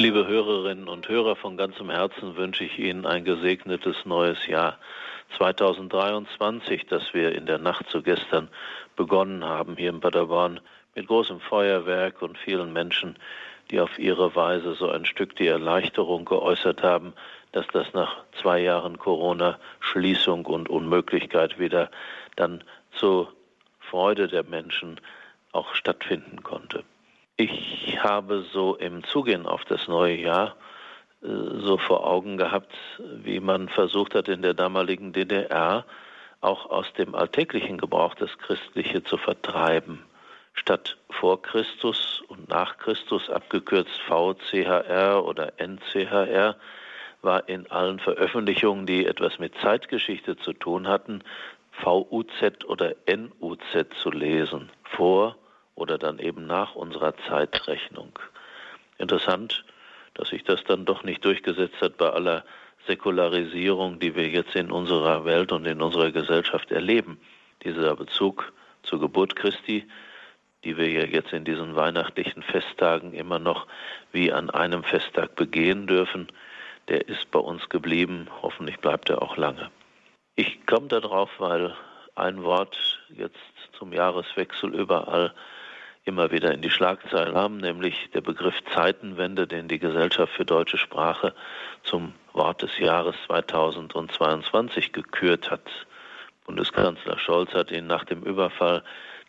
Liebe Hörerinnen und Hörer, von ganzem Herzen wünsche ich Ihnen ein gesegnetes neues Jahr 2023, das wir in der Nacht zu gestern begonnen haben hier in Paderborn mit großem Feuerwerk und vielen Menschen, die auf ihre Weise so ein Stück die Erleichterung geäußert haben, dass das nach zwei Jahren Corona-Schließung und Unmöglichkeit wieder dann zur Freude der Menschen auch stattfinden konnte. Ich habe so im Zugehen auf das neue Jahr äh, so vor Augen gehabt, wie man versucht hat in der damaligen DDR auch aus dem alltäglichen Gebrauch das Christliche zu vertreiben. Statt vor Christus und nach Christus, abgekürzt VCHR oder NCHR, war in allen Veröffentlichungen, die etwas mit Zeitgeschichte zu tun hatten, VUZ oder NUZ zu lesen, vor oder dann eben nach unserer Zeitrechnung. Interessant, dass sich das dann doch nicht durchgesetzt hat bei aller Säkularisierung, die wir jetzt in unserer Welt und in unserer Gesellschaft erleben. Dieser Bezug zur Geburt Christi, die wir ja jetzt in diesen weihnachtlichen Festtagen immer noch wie an einem Festtag begehen dürfen, der ist bei uns geblieben. Hoffentlich bleibt er auch lange. Ich komme darauf, weil ein Wort jetzt zum Jahreswechsel überall immer wieder in die Schlagzeilen haben, nämlich der Begriff Zeitenwende, den die Gesellschaft für deutsche Sprache zum Wort des Jahres 2022 gekürt hat. Bundeskanzler Scholz hat ihn nach dem Überfall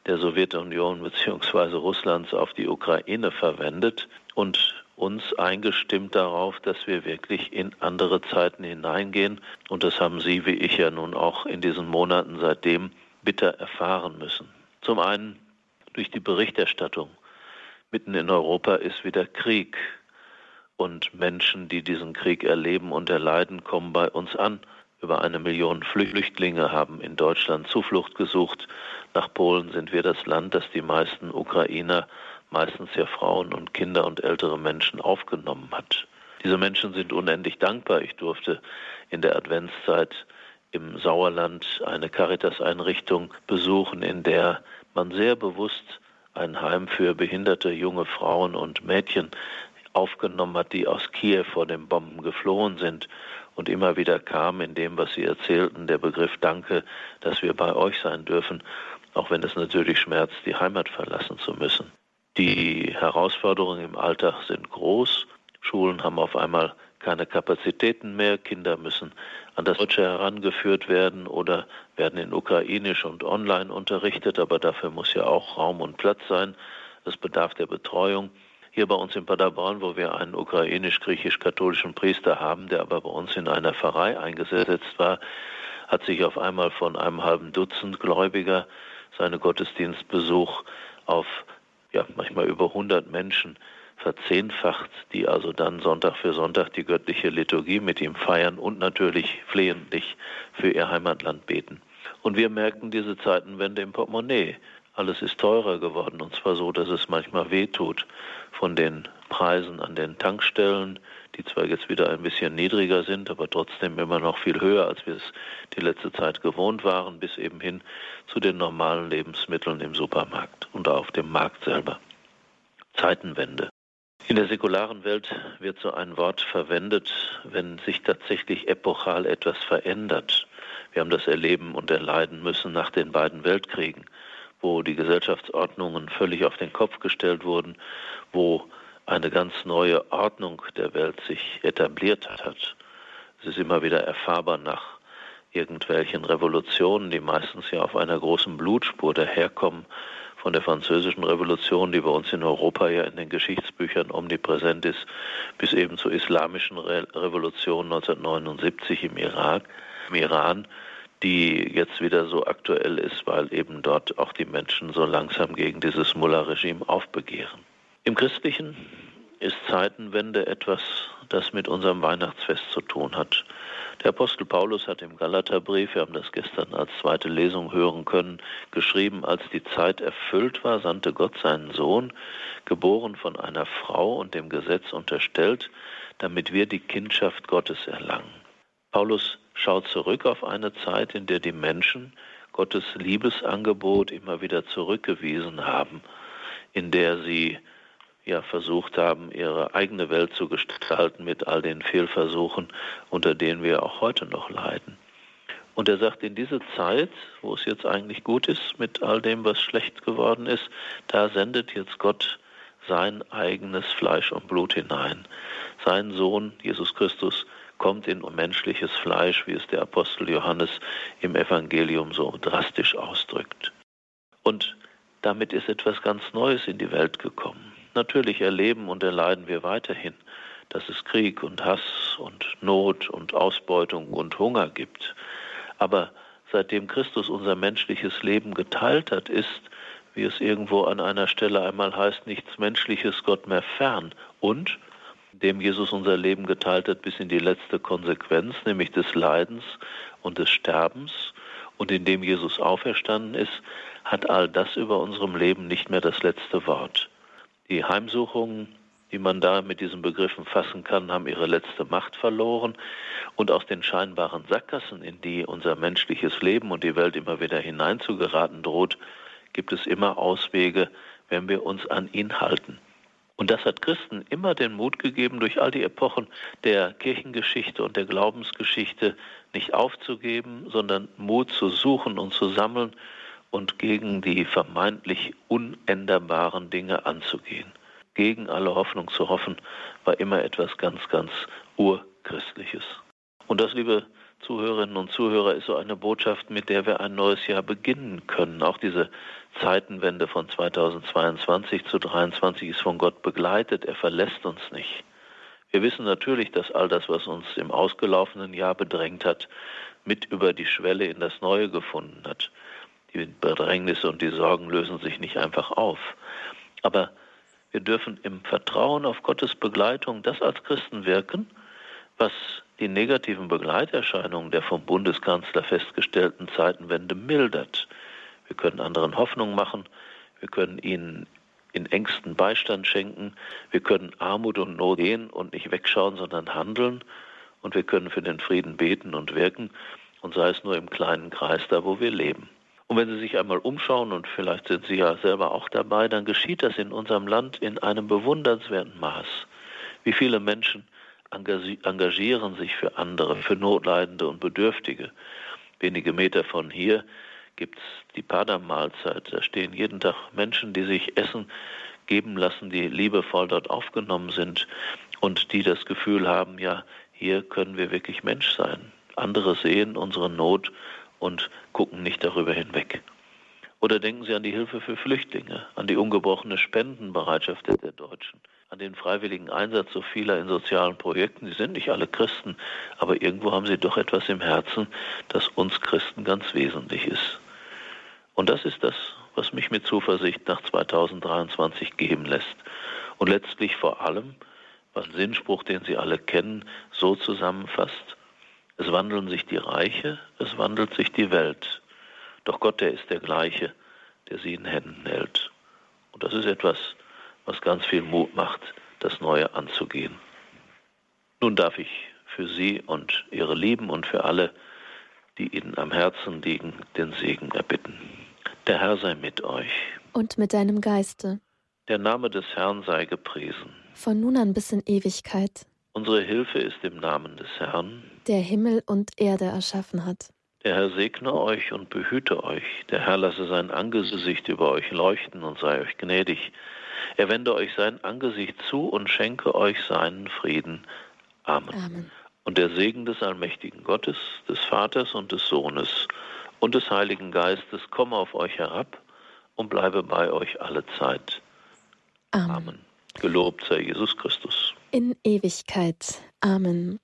der Sowjetunion bzw. Russlands auf die Ukraine verwendet und uns eingestimmt darauf, dass wir wirklich in andere Zeiten hineingehen. Und das haben Sie, wie ich ja nun auch in diesen Monaten seitdem bitter erfahren müssen. Zum einen durch die Berichterstattung. Mitten in Europa ist wieder Krieg und Menschen, die diesen Krieg erleben und erleiden, kommen bei uns an. Über eine Million Flüchtlinge haben in Deutschland Zuflucht gesucht. Nach Polen sind wir das Land, das die meisten Ukrainer, meistens ja Frauen und Kinder und ältere Menschen aufgenommen hat. Diese Menschen sind unendlich dankbar. Ich durfte in der Adventszeit im Sauerland eine Caritas-Einrichtung besuchen, in der man sehr bewusst ein Heim für behinderte junge Frauen und Mädchen aufgenommen hat, die aus Kiew vor den Bomben geflohen sind. Und immer wieder kam in dem, was Sie erzählten, der Begriff Danke, dass wir bei euch sein dürfen, auch wenn es natürlich schmerzt, die Heimat verlassen zu müssen. Die Herausforderungen im Alltag sind groß. Schulen haben auf einmal keine Kapazitäten mehr. Kinder müssen an das Deutsche herangeführt werden oder werden in Ukrainisch und online unterrichtet, aber dafür muss ja auch Raum und Platz sein. Es bedarf der Betreuung. Hier bei uns in Paderborn, wo wir einen ukrainisch-griechisch-katholischen Priester haben, der aber bei uns in einer Pfarrei eingesetzt war, hat sich auf einmal von einem halben Dutzend Gläubiger seine Gottesdienstbesuch auf ja, manchmal über 100 Menschen verzehnfacht, die also dann Sonntag für Sonntag die göttliche Liturgie mit ihm feiern und natürlich flehentlich für ihr Heimatland beten. Und wir merken diese Zeitenwende im Portemonnaie. Alles ist teurer geworden und zwar so, dass es manchmal wehtut. Von den Preisen an den Tankstellen, die zwar jetzt wieder ein bisschen niedriger sind, aber trotzdem immer noch viel höher, als wir es die letzte Zeit gewohnt waren, bis eben hin zu den normalen Lebensmitteln im Supermarkt und auf dem Markt selber. Zeitenwende. In der säkularen Welt wird so ein Wort verwendet, wenn sich tatsächlich epochal etwas verändert. Wir haben das erleben und erleiden müssen nach den beiden Weltkriegen, wo die Gesellschaftsordnungen völlig auf den Kopf gestellt wurden, wo eine ganz neue Ordnung der Welt sich etabliert hat. Es ist immer wieder erfahrbar nach irgendwelchen Revolutionen, die meistens ja auf einer großen Blutspur daherkommen, von der französischen Revolution, die bei uns in Europa ja in den Geschichtsbüchern omnipräsent ist, bis eben zur islamischen Re Revolution 1979 im Irak, im Iran, die jetzt wieder so aktuell ist, weil eben dort auch die Menschen so langsam gegen dieses Mullah-Regime aufbegehren. Im Christlichen ist Zeitenwende etwas, das mit unserem Weihnachtsfest zu tun hat. Der Apostel Paulus hat im Galaterbrief, wir haben das gestern als zweite Lesung hören können, geschrieben, als die Zeit erfüllt war, sandte Gott seinen Sohn, geboren von einer Frau und dem Gesetz unterstellt, damit wir die Kindschaft Gottes erlangen. Paulus schaut zurück auf eine Zeit, in der die Menschen Gottes Liebesangebot immer wieder zurückgewiesen haben, in der sie ja versucht haben, ihre eigene Welt zu gestalten mit all den Fehlversuchen, unter denen wir auch heute noch leiden. Und er sagt, in diese Zeit, wo es jetzt eigentlich gut ist mit all dem, was schlecht geworden ist, da sendet jetzt Gott sein eigenes Fleisch und Blut hinein. Sein Sohn, Jesus Christus, kommt in menschliches Fleisch, wie es der Apostel Johannes im Evangelium so drastisch ausdrückt. Und damit ist etwas ganz Neues in die Welt gekommen. Natürlich erleben und erleiden wir weiterhin, dass es Krieg und Hass und Not und Ausbeutung und Hunger gibt. Aber seitdem Christus unser menschliches Leben geteilt hat, ist, wie es irgendwo an einer Stelle einmal heißt, nichts Menschliches Gott mehr fern. Und dem Jesus unser Leben geteilt hat bis in die letzte Konsequenz, nämlich des Leidens und des Sterbens, und in dem Jesus auferstanden ist, hat all das über unserem Leben nicht mehr das letzte Wort. Die Heimsuchungen, die man da mit diesen Begriffen fassen kann, haben ihre letzte Macht verloren und aus den scheinbaren Sackgassen, in die unser menschliches Leben und die Welt immer wieder hineinzugeraten droht, gibt es immer Auswege, wenn wir uns an ihn halten. Und das hat Christen immer den Mut gegeben, durch all die Epochen der Kirchengeschichte und der Glaubensgeschichte nicht aufzugeben, sondern Mut zu suchen und zu sammeln und gegen die vermeintlich unänderbaren Dinge anzugehen. Gegen alle Hoffnung zu hoffen, war immer etwas ganz, ganz Urchristliches. Und das, liebe Zuhörerinnen und Zuhörer, ist so eine Botschaft, mit der wir ein neues Jahr beginnen können. Auch diese Zeitenwende von 2022 zu 2023 ist von Gott begleitet. Er verlässt uns nicht. Wir wissen natürlich, dass all das, was uns im ausgelaufenen Jahr bedrängt hat, mit über die Schwelle in das Neue gefunden hat. Die Bedrängnisse und die Sorgen lösen sich nicht einfach auf. Aber wir dürfen im Vertrauen auf Gottes Begleitung das als Christen wirken, was die negativen Begleiterscheinungen der vom Bundeskanzler festgestellten Zeitenwende mildert. Wir können anderen Hoffnung machen, wir können ihnen in engsten Beistand schenken, wir können Armut und Not gehen und nicht wegschauen, sondern handeln und wir können für den Frieden beten und wirken und sei es nur im kleinen Kreis da, wo wir leben. Und wenn Sie sich einmal umschauen, und vielleicht sind Sie ja selber auch dabei, dann geschieht das in unserem Land in einem bewundernswerten Maß. Wie viele Menschen engagieren sich für andere, für Notleidende und Bedürftige. Wenige Meter von hier gibt es die Pada-Mahlzeit. Da stehen jeden Tag Menschen, die sich Essen geben lassen, die liebevoll dort aufgenommen sind und die das Gefühl haben, ja, hier können wir wirklich Mensch sein. Andere sehen unsere Not und gucken nicht darüber hinweg. Oder denken Sie an die Hilfe für Flüchtlinge, an die ungebrochene Spendenbereitschaft der Deutschen, an den freiwilligen Einsatz so vieler in sozialen Projekten. Sie sind nicht alle Christen, aber irgendwo haben sie doch etwas im Herzen, das uns Christen ganz wesentlich ist. Und das ist das, was mich mit Zuversicht nach 2023 geben lässt. Und letztlich vor allem, was ein Sinnspruch, den Sie alle kennen, so zusammenfasst, es wandeln sich die Reiche, es wandelt sich die Welt. Doch Gott, der ist der gleiche, der sie in Händen hält. Und das ist etwas, was ganz viel Mut macht, das Neue anzugehen. Nun darf ich für Sie und Ihre Lieben und für alle, die Ihnen am Herzen liegen, den Segen erbitten. Der Herr sei mit euch. Und mit deinem Geiste. Der Name des Herrn sei gepriesen. Von nun an bis in Ewigkeit. Unsere Hilfe ist im Namen des Herrn, der Himmel und Erde erschaffen hat. Der Herr segne euch und behüte euch. Der Herr lasse sein Angesicht über euch leuchten und sei euch gnädig. Er wende euch sein Angesicht zu und schenke euch seinen Frieden. Amen. Amen. Und der Segen des allmächtigen Gottes, des Vaters und des Sohnes und des Heiligen Geistes komme auf euch herab und bleibe bei euch alle Zeit. Amen. Amen. Gelobt sei Jesus Christus. In Ewigkeit. Amen.